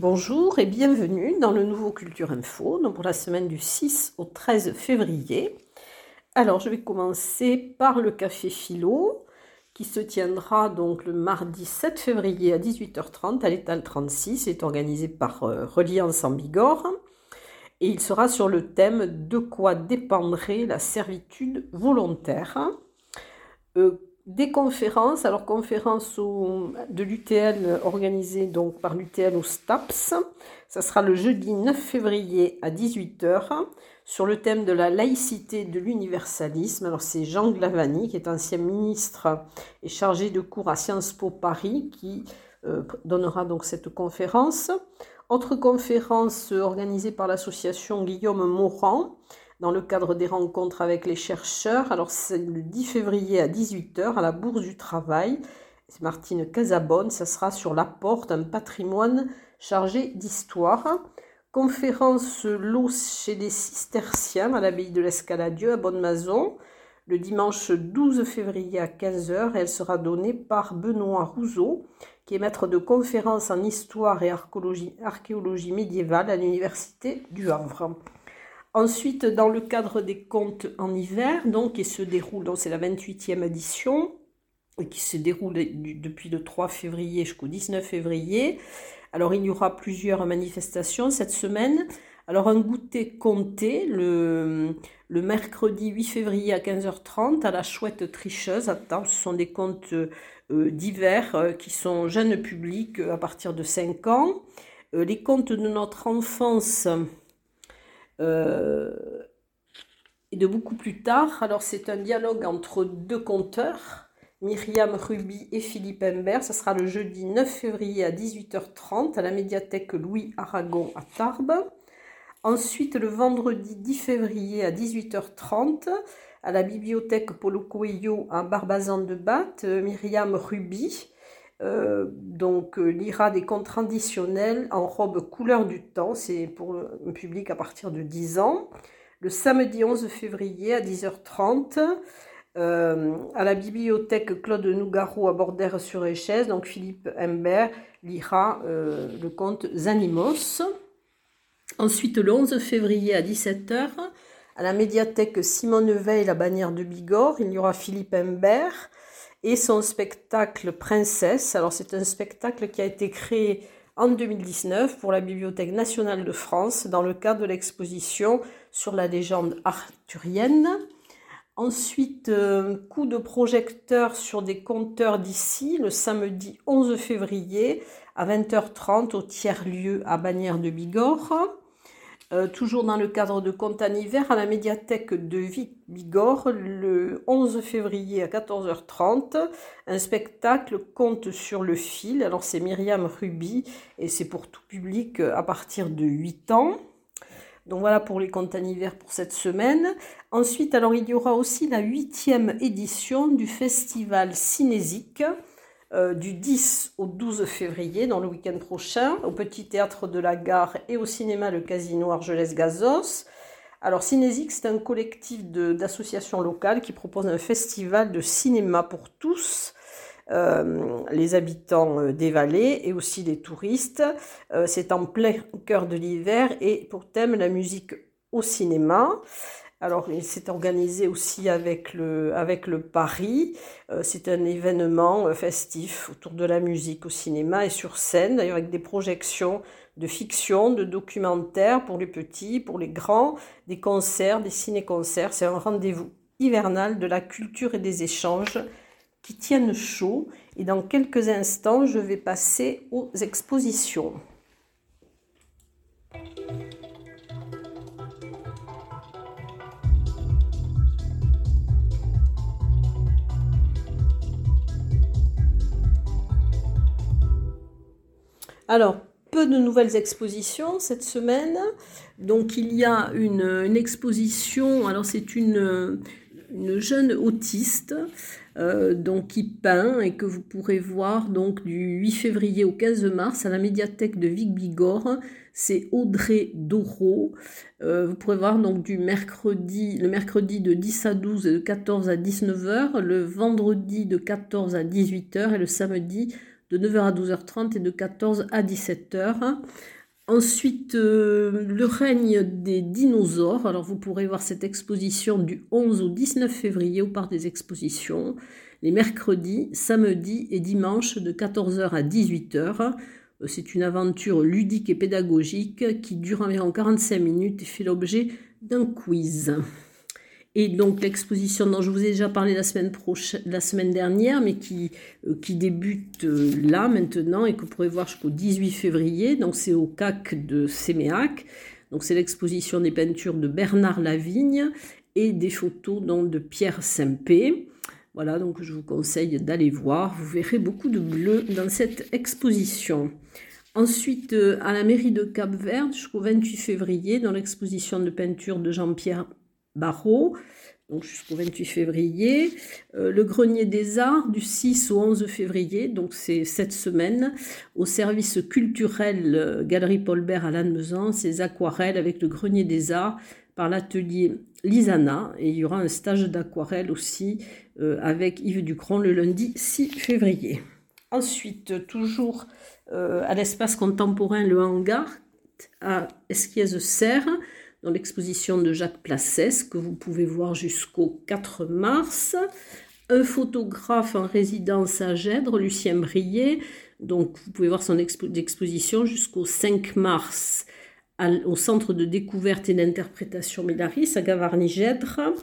Bonjour et bienvenue dans le nouveau Culture Info donc pour la semaine du 6 au 13 février. Alors je vais commencer par le café philo qui se tiendra donc le mardi 7 février à 18h30 à l'étal 36 est organisé par euh, Reliance en Bigorre et il sera sur le thème de quoi dépendrait la servitude volontaire? Euh, des conférences, alors conférence de l'UTL organisée donc par l'UTL au STAPS, ça sera le jeudi 9 février à 18h sur le thème de la laïcité de l'universalisme. Alors c'est Jean Glavani qui est ancien ministre et chargé de cours à Sciences Po Paris qui euh, donnera donc cette conférence. Autre conférence organisée par l'association Guillaume Morand dans le cadre des rencontres avec les chercheurs. Alors c'est le 10 février à 18h à la Bourse du Travail. C'est Martine Casabonne, ça sera sur l'apport d'un patrimoine chargé d'histoire. Conférence l'eau chez les cisterciens à l'abbaye de l'Escaladieu à Bonne-Maison le dimanche 12 février à 15h. Elle sera donnée par Benoît Rousseau, qui est maître de conférences en histoire et archéologie médiévale à l'université du Havre. Ensuite, dans le cadre des contes en hiver, donc, qui se déroule, c'est la 28e édition, et qui se déroule depuis le 3 février jusqu'au 19 février. Alors, il y aura plusieurs manifestations cette semaine. Alors, un goûter compté le, mercredi 8 février à 15h30 à la Chouette Tricheuse à Ce sont des contes euh, divers euh, qui sont jeunes publics euh, à partir de 5 ans. les contes de notre enfance euh, et de beaucoup plus tard. Alors c'est un dialogue entre deux conteurs, Myriam Ruby et Philippe Imbert. Ce sera le jeudi 9 février à 18h30 à la médiathèque Louis Aragon à Tarbes. Ensuite, le vendredi 10 février à 18h30 à la bibliothèque Polo Coelho à Barbazan de Batte, Myriam Ruby euh, donc euh, lira des contes traditionnels en robe couleur du temps, c'est pour un public à partir de 10 ans. Le samedi 11 février à 10h30, euh, à la bibliothèque Claude Nougaro à Bordère-sur-Échèze, donc Philippe Humbert lira le conte Zanimos. Ensuite, le 11 février à 17h, à la médiathèque Simone Veil, la bannière de Bigorre, il y aura Philippe Humbert et son spectacle Princesse. Alors c'est un spectacle qui a été créé en 2019 pour la Bibliothèque nationale de France dans le cadre de l'exposition sur la légende arthurienne. Ensuite, euh, coup de projecteur sur des compteurs d'ici le samedi 11 février à 20h30 au tiers-lieu à Bagnères de Bigorre. Euh, toujours dans le cadre de Conte en hiver, à la médiathèque de Bigorre, le 11 février à 14h30, un spectacle Conte sur le fil. Alors c'est Myriam Ruby et c'est pour tout public euh, à partir de 8 ans. Donc voilà pour les contes en hiver pour cette semaine. Ensuite, alors il y aura aussi la huitième édition du festival cinésique euh, du 10 au 12 février, dans le week-end prochain, au Petit Théâtre de la Gare et au cinéma Le Casino Argelès-Gazos. Alors Cinésique, c'est un collectif d'associations locales qui propose un festival de cinéma pour tous. Euh, les habitants euh, des vallées et aussi les touristes. c'est en plein cœur de l'hiver et pour thème la musique au cinéma. Alors, il s'est organisé aussi avec le, Paris. Euh, c'est un événement euh, festif autour de la musique au cinéma et sur scène, d'ailleurs avec des projections de fiction, de documentaires pour les petits, pour les grands, des concerts, des ciné-concerts. C'est un rendez-vous hivernal de la culture et des échanges qui tiennent chaud. Et dans quelques instants, je vais passer aux expositions. Alors, peu de nouvelles expositions cette semaine. Donc, il y a une, exposition. Alors, c'est une, jeune autiste euh, qui peint et que vous pourrez voir donc du 8 février au 15 mars à la médiathèque de Vic-Bigorre. C'est Audrey Doro. Euh, vous pourrez voir donc du mercredi, le mercredi de 10 à 12 et de 14 à 19h, le vendredi de 14 à 18h et le samedi de 9h à 12h30 et de 14 à 17h. Ensuite, euh, le règne des dinosaures. Alors, vous pourrez voir cette exposition du 11 au 19 février au Parc des Expositions, les mercredis, samedis et dimanches de 14h à 18h. Euh, c'est une aventure ludique et pédagogique qui dure environ 45 minutes et fait l'objet d'un quiz. Et donc l'exposition dont je vous ai déjà parlé la semaine, prochaine, la semaine dernière, mais qui, euh, qui débute euh, là maintenant et que vous pourrez voir jusqu'au 18 février, donc c'est au CAC de Séméac. Donc c'est l'exposition des peintures de Bernard Lavigne et des photos donc, de Pierre Sempé. Voilà, donc je vous conseille d'aller voir. Vous verrez beaucoup de bleu dans cette exposition. Ensuite, euh, à la mairie de Cap-Vert, jusqu'au 28 février, dans l'exposition de peinture de Jean-Pierre Barrault, donc jusqu'au 28 février. Euh, le Grenier des Arts du 6 au 11 février, donc c'est cette semaine, au service culturel euh, Galerie Paul Bert à Lannemezan, ces aquarelles avec le Grenier des Arts par l'atelier Lisana. Et il y aura un stage d'aquarelle aussi euh, avec Yves Ducron le lundi 6 février. Ensuite, toujours à l'espace contemporain Le Hangar à Esquiez-Serre, dans l'exposition de Jacques Placès que vous pouvez voir jusqu'au 4 mars. Un photographe en résidence à Gèdre, Lucien Brier. Donc vous pouvez voir son exposition jusqu'au 5 mars au Centre de découverte et d'interprétation Mélaris à Gavarnie-Gèdre,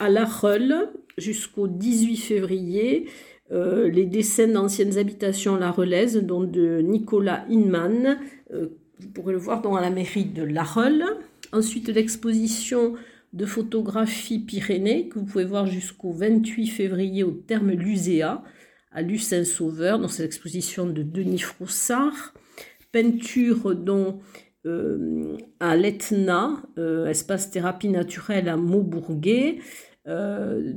à La Reule jusqu'au 18 février. Euh, les dessins d'anciennes habitations La Relaise, dont de Nicolas Inman. Euh, vous pourrez le voir dans la mairie de La Reule. Ensuite, l'exposition de photographie Pyrénées que vous pouvez voir jusqu'au 28 février au terme Luséa à Lucin-Sauveur, dans cette exposition de Denis Froussard. Peinture dont euh, à l'Etna, euh, espace thérapie naturelle à Maubourguet. Euh,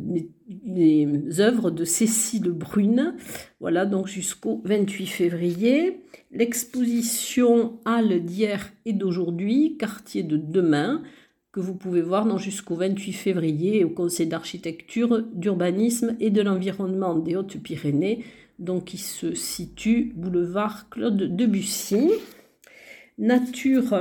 les, œuvres de Cécile Brune. Voilà, donc jusqu'au 28 février. L'exposition Halle d'hier et d'aujourd'hui, quartier de demain, que vous pouvez voir jusqu'au 28 février au Conseil d'architecture, d'urbanisme et de l'environnement des Hautes-Pyrénées, donc qui se situe boulevard Claude Debussy. Nature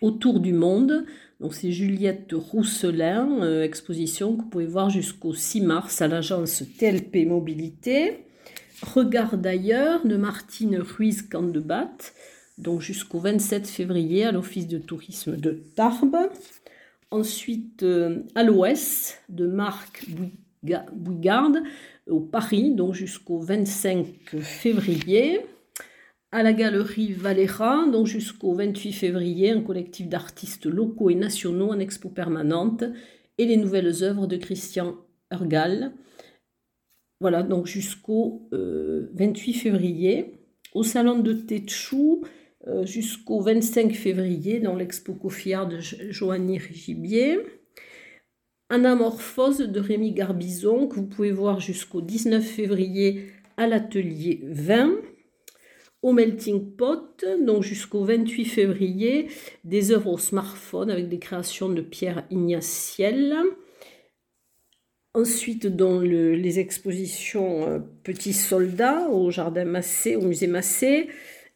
autour du monde, donc c'est Juliette Rousselin, euh, exposition que vous pouvez voir jusqu'au 6 mars à l'agence TLP Mobilité. Regard d'ailleurs de Martine Ruiz Candebat, donc jusqu'au 27 février à l'Office de tourisme de Tarbes. Ensuite, euh, à l'Ouest de Marc Bouigarde au Paris, donc jusqu'au 25 février à la galerie Valera, donc jusqu'au 28 février, un collectif d'artistes locaux et nationaux en expo permanente et les nouvelles œuvres de Christian Ergal. Voilà, donc jusqu'au 28 euh, février. Au salon de Tétchou, euh, jusqu'au 25 février, dans l'expo Cofiard de Joanny Rigibier. Anamorphose de Rémi Garbizon, que vous pouvez voir jusqu'au 19 février à l'atelier 20 au Melting Pot, donc jusqu'au 28 février, des œuvres au smartphone avec des créations de Pierre Ignatiel. Ensuite, dans les expositions euh, Petits Soldats au Jardin Massé, au musée Massé,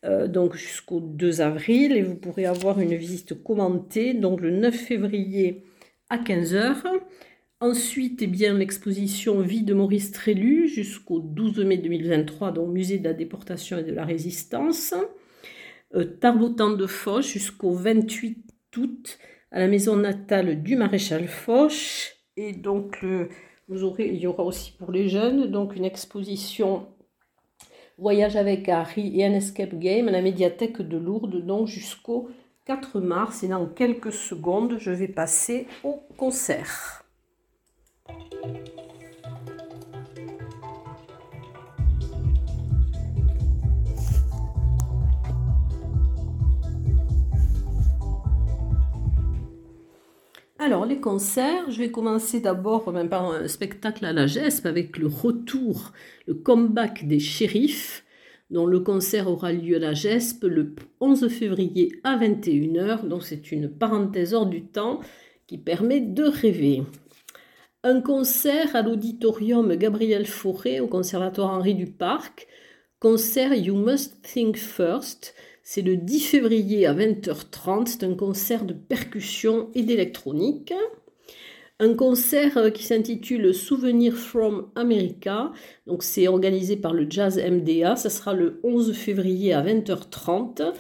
euh, donc jusqu'au 2 avril, et vous pourrez avoir une visite commentée, donc le 9 février à 15h. Ensuite, eh l'exposition Vie de Maurice Trélu jusqu'au 12 mai 2023 dans le musée de la déportation et de la résistance. Euh, Tarbotan de Foch jusqu'au 28 août à la maison natale du maréchal Foch. Et donc, il y aura aussi pour les jeunes donc une exposition Voyage avec Harry et un escape game à la médiathèque de Lourdes donc jusqu'au 4 mars. Et dans quelques secondes, je vais passer au concert. Alors, les concerts, je vais commencer d'abord par un spectacle à la GESP avec le retour, le comeback des shérifs, dont le concert aura lieu à la GESP le 11 février à 21h. Donc, c'est une parenthèse hors du temps qui permet de rêver. Un concert à l'auditorium Gabriel Fauré au Conservatoire Henri du Parc Concert You Must Think First, c'est le 10 février à 20h30, c'est un concert de percussion et d'électronique. Un concert euh, qui s'intitule Souvenir from America, donc c'est organisé par le Jazz MDA, ça sera le 11 février à 20h30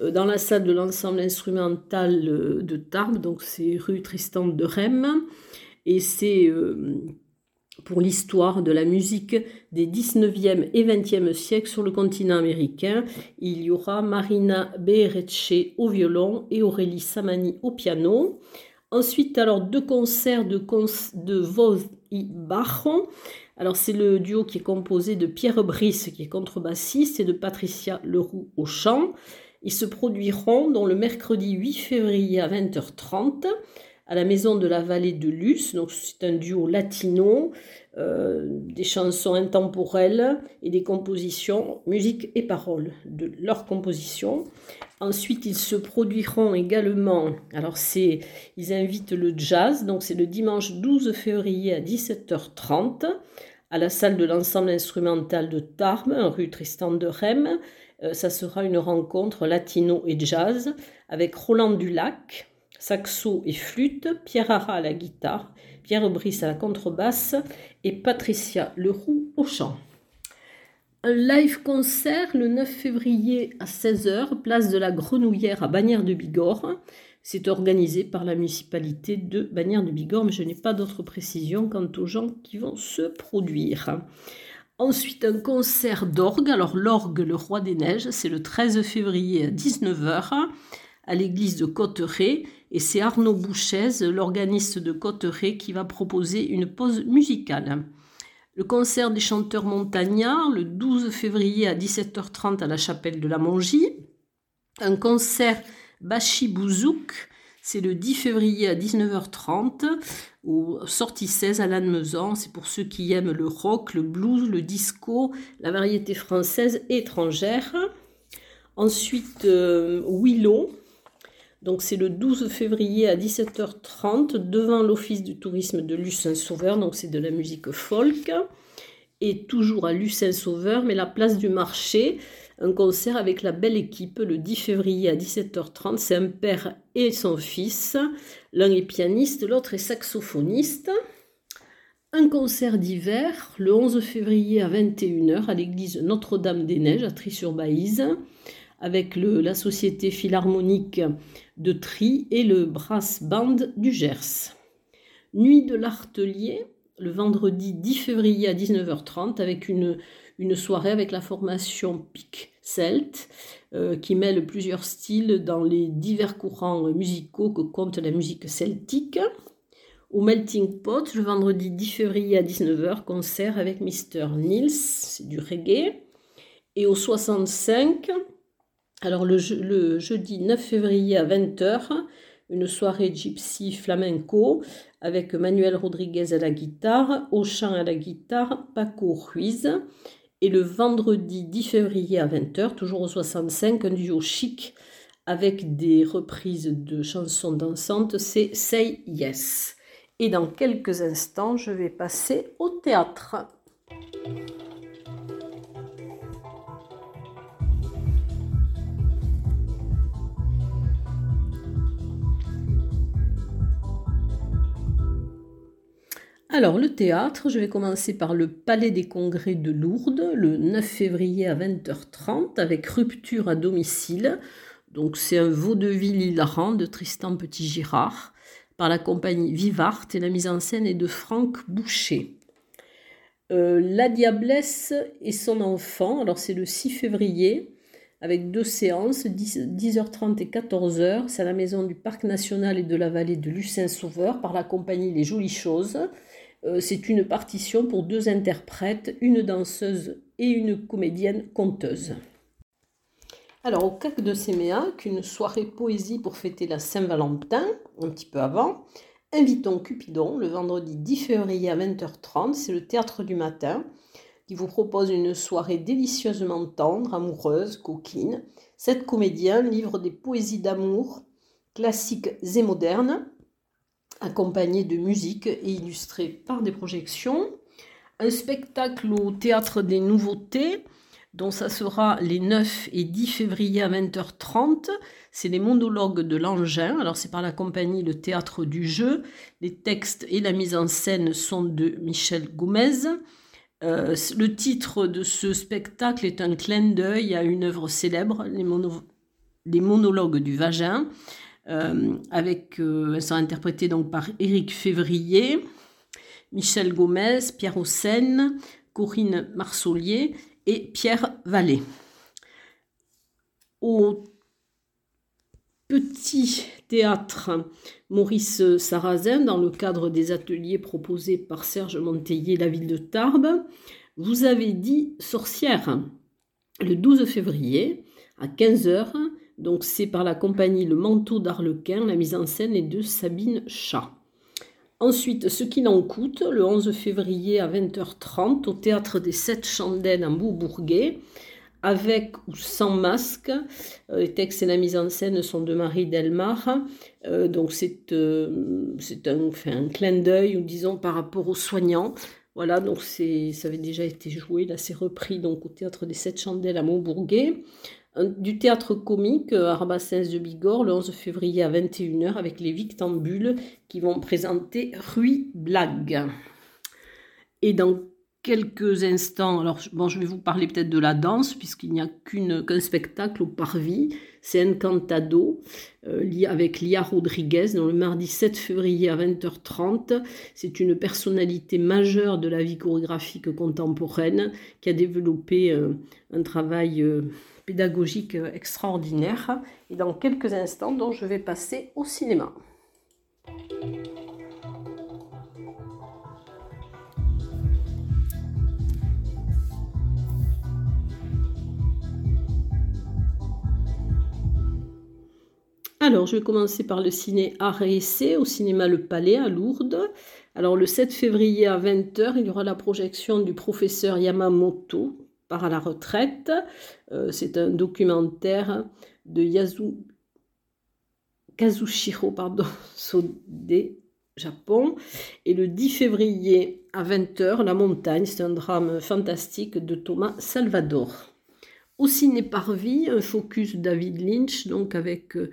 euh, dans la salle de l'ensemble instrumental euh, de Tarbes, donc c'est rue Tristan de Rem, et c'est pour l'histoire de la musique des 19e et 20e siècles sur le continent américain. Il y aura Marina Berecce au violon et Aurélie Samani au piano. Ensuite, alors deux concerts de, Voz et Bajon. Alors c'est le duo qui est composé de Pierre Brice qui est contrebassiste et de Patricia Leroux au chant. Ils se produiront dans le mercredi 8 février à 20h30 à la Maison de la Vallée de Luce. Donc c'est un duo latino, euh, des chansons intemporelles et des compositions, musique et paroles de leurs compositions. Ensuite, ils se produiront également, alors c'est, ils invitent le jazz, donc c'est le dimanche 12 février à 17h30 à la salle de l'ensemble instrumental de Tarbes, rue Tristan de Rem. Euh, ça sera une rencontre latino et jazz avec Roland Dulac, saxo et flûte, Pierre Hara à la guitare, Pierre Brice à la contrebasse et Patricia Leroux au chant. Un live concert le 9 février à 16h, place de la Grenouillère à Bagnères de Bigorre. C'est organisé par la municipalité de Bagnères de Bigorre, mais je n'ai pas d'autres précisions quant aux gens qui vont se produire. Ensuite, un concert d'orgue. Alors, l'orgue Le Roi des Neiges, c'est le 13 février à 19h à l'église de Cotteret et c'est Arnaud Bouchez, l'organiste de Cotteret, qui va proposer une pause musicale. Le concert des chanteurs montagnards le 12 février à 17h30 à la chapelle de la Mongie. Un concert Bachi Bouzouk, c'est le 10 février à 19h30 au sortie 16 à Lannemezan. C'est pour ceux qui aiment le rock, le blues, le disco, la variété française et étrangère. Ensuite, euh, Willow, donc c'est le 12 février à 17h30 devant l'office du tourisme de Lucin-Sauveur. Donc c'est de la musique folk. Et toujours à Lucin-Sauveur, mais la place du marché, un concert avec la belle équipe le 10 février à 17h30. C'est un père et son fils. L'un est pianiste, l'autre est saxophoniste. Un concert d'hiver le 11 février à 21h à l'église Notre-Dame-des-Neiges à Tri-sur-Baïse avec la Société Philharmonique de Tri et le Brass Band du Gers. Nuit de l'Artelier, le vendredi 10 février à 19h30, avec une, une soirée avec la formation Pic Celt, euh, qui mêle plusieurs styles dans les divers courants musicaux que compte la musique celtique. Au Melting Pot, le vendredi 10 février à 19h, concert avec Mr. Nils, c'est du reggae. Et au 65, alors le, jeudi 9 février à 20h, une soirée gypsy flamenco avec Manuel Rodriguez à la guitare, au chant à la guitare, Paco Ruiz. Et le vendredi 10 février à 20h, toujours au 65, un duo chic avec des reprises de chansons dansantes, c'est Say Yes. Et dans quelques instants, je vais passer au théâtre. Alors, le théâtre, je vais commencer par le Palais des Congrès de Lourdes, le 9 février à 20h30, avec Rupture à domicile. Donc, c'est un vaudeville hilarant de Tristan Petit-Girard, par la compagnie Vivart, et la mise en scène est de Franck Boucher. Euh, la Diablesse et son enfant, alors c'est le 6 février, avec deux séances, 10, h 30 et 14h. C'est à la maison du Parc national et de la vallée de Lucin-Sauveur par la compagnie Les Jolies Choses. Euh, c'est une partition pour deux interprètes, une danseuse et une comédienne conteuse. Alors, au CAC de Séméac, une soirée poésie pour fêter la Saint-Valentin, un petit peu avant. Invitons Cupidon le vendredi 10 février à 20h30, c'est le théâtre du matin qui vous propose une soirée délicieusement tendre, amoureuse, coquine. Sept comédiens livrent des poésies d'amour classiques et modernes accompagné de musique et illustré par des projections. Un spectacle au théâtre des nouveautés Donc ça sera les 9 et 10 février à 20h30. C'est les monologues de l'engin. Alors c'est par la compagnie Le Théâtre du Jeu. Les textes et la mise en scène sont de Michel Gomez. Euh, le titre de ce spectacle est un clin d'œil à une œuvre célèbre, les, monologues du vagin, avec, euh, elles sont interprétées donc par Éric Février, Michel Gomez, Pierre Haussen, Corinne Marsolier et Pierre Vallée. Au petit théâtre Maurice Sarrazin, dans le cadre des ateliers proposés par Serge Monteiller, la ville de Tarbes, vous avez dit sorcière le 12 février à 15h donc c'est par la compagnie Le Manteau d'Arlequin, la mise en scène est de Sabine Chat. Ensuite, ce qu'il en coûte, le 11 février à 20h30 au théâtre des Sept Chandelles en Beaubourguet, avec ou sans masque. Euh, les textes et la mise en scène sont de Marie Delmar. Euh, donc c'est euh, un, clin d'œil, disons par rapport aux soignants. Voilà, donc ça avait déjà été joué, là c'est repris donc au théâtre des Sept Chandelles à Montbourguet du théâtre comique euh, à Rabassens de Bigorre le 11 février à 21h avec les Victambules qui vont présenter Rui Blague. Et dans quelques instants, alors bon, je vais vous parler peut-être de la danse puisqu'il n'y a qu'un spectacle au Parvis, c'est Encantado euh, avec Lia Rodriguez dans le mardi 7 février à 20h30. C'est une personnalité majeure de la vie chorégraphique contemporaine qui a développé euh, un travail pédagogique extraordinaire et dans quelques instants dont je vais passer au cinéma. Alors, je vais commencer par le ciné Art et Essai au cinéma Le Palais à Lourdes. Alors, le 7 février à 20h, il y aura la projection du professeur Yamamoto, part à la retraite. Euh, c'est un documentaire de Yasu... Kazushiro pardon, Sode, Japon. Et le 10 février à 20h, La montagne, c'est un drame fantastique de Thomas Salvador. Au ciné Parvis, un focus David Lynch, donc avec euh,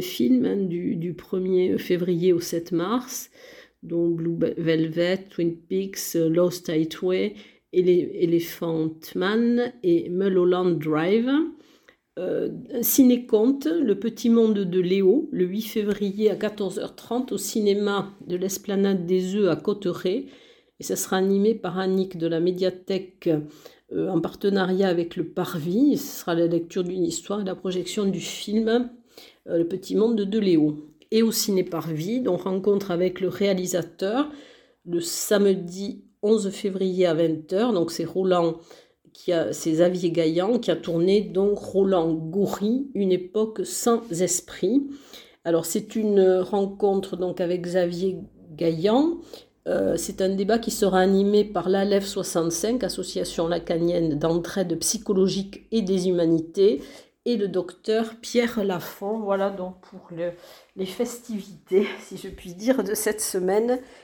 films hein, du, du, 1er février au 7 mars, dont Blue Velvet, Twin Peaks, Lost Highway Elephant Man et Mulholland Drive. Euh, Ciné-Conte, Le Petit Monde de Léo, le 8 février à 14h30 au cinéma de l'Esplanade des Œufs à Cotteret. Et ça sera animé par Annick de la médiathèque euh, en partenariat avec le Parvis. ce sera la lecture d'une histoire et la projection du film euh, Le Petit Monde de Léo. Et au Ciné Parvis, on rencontre avec le réalisateur le samedi 11 février à 20h. Donc c'est Roland qui a Xavier Gaillan qui a tourné donc Roland Goury, une époque sans esprit. Alors c'est une rencontre donc avec Xavier Gaillan. Euh, c'est un débat qui sera animé par l'ALEF 65, Association lacanienne d'entraide psychologique et des humanités, et le docteur Pierre Lafont. Voilà donc pour les festivités, si je puis dire, de cette semaine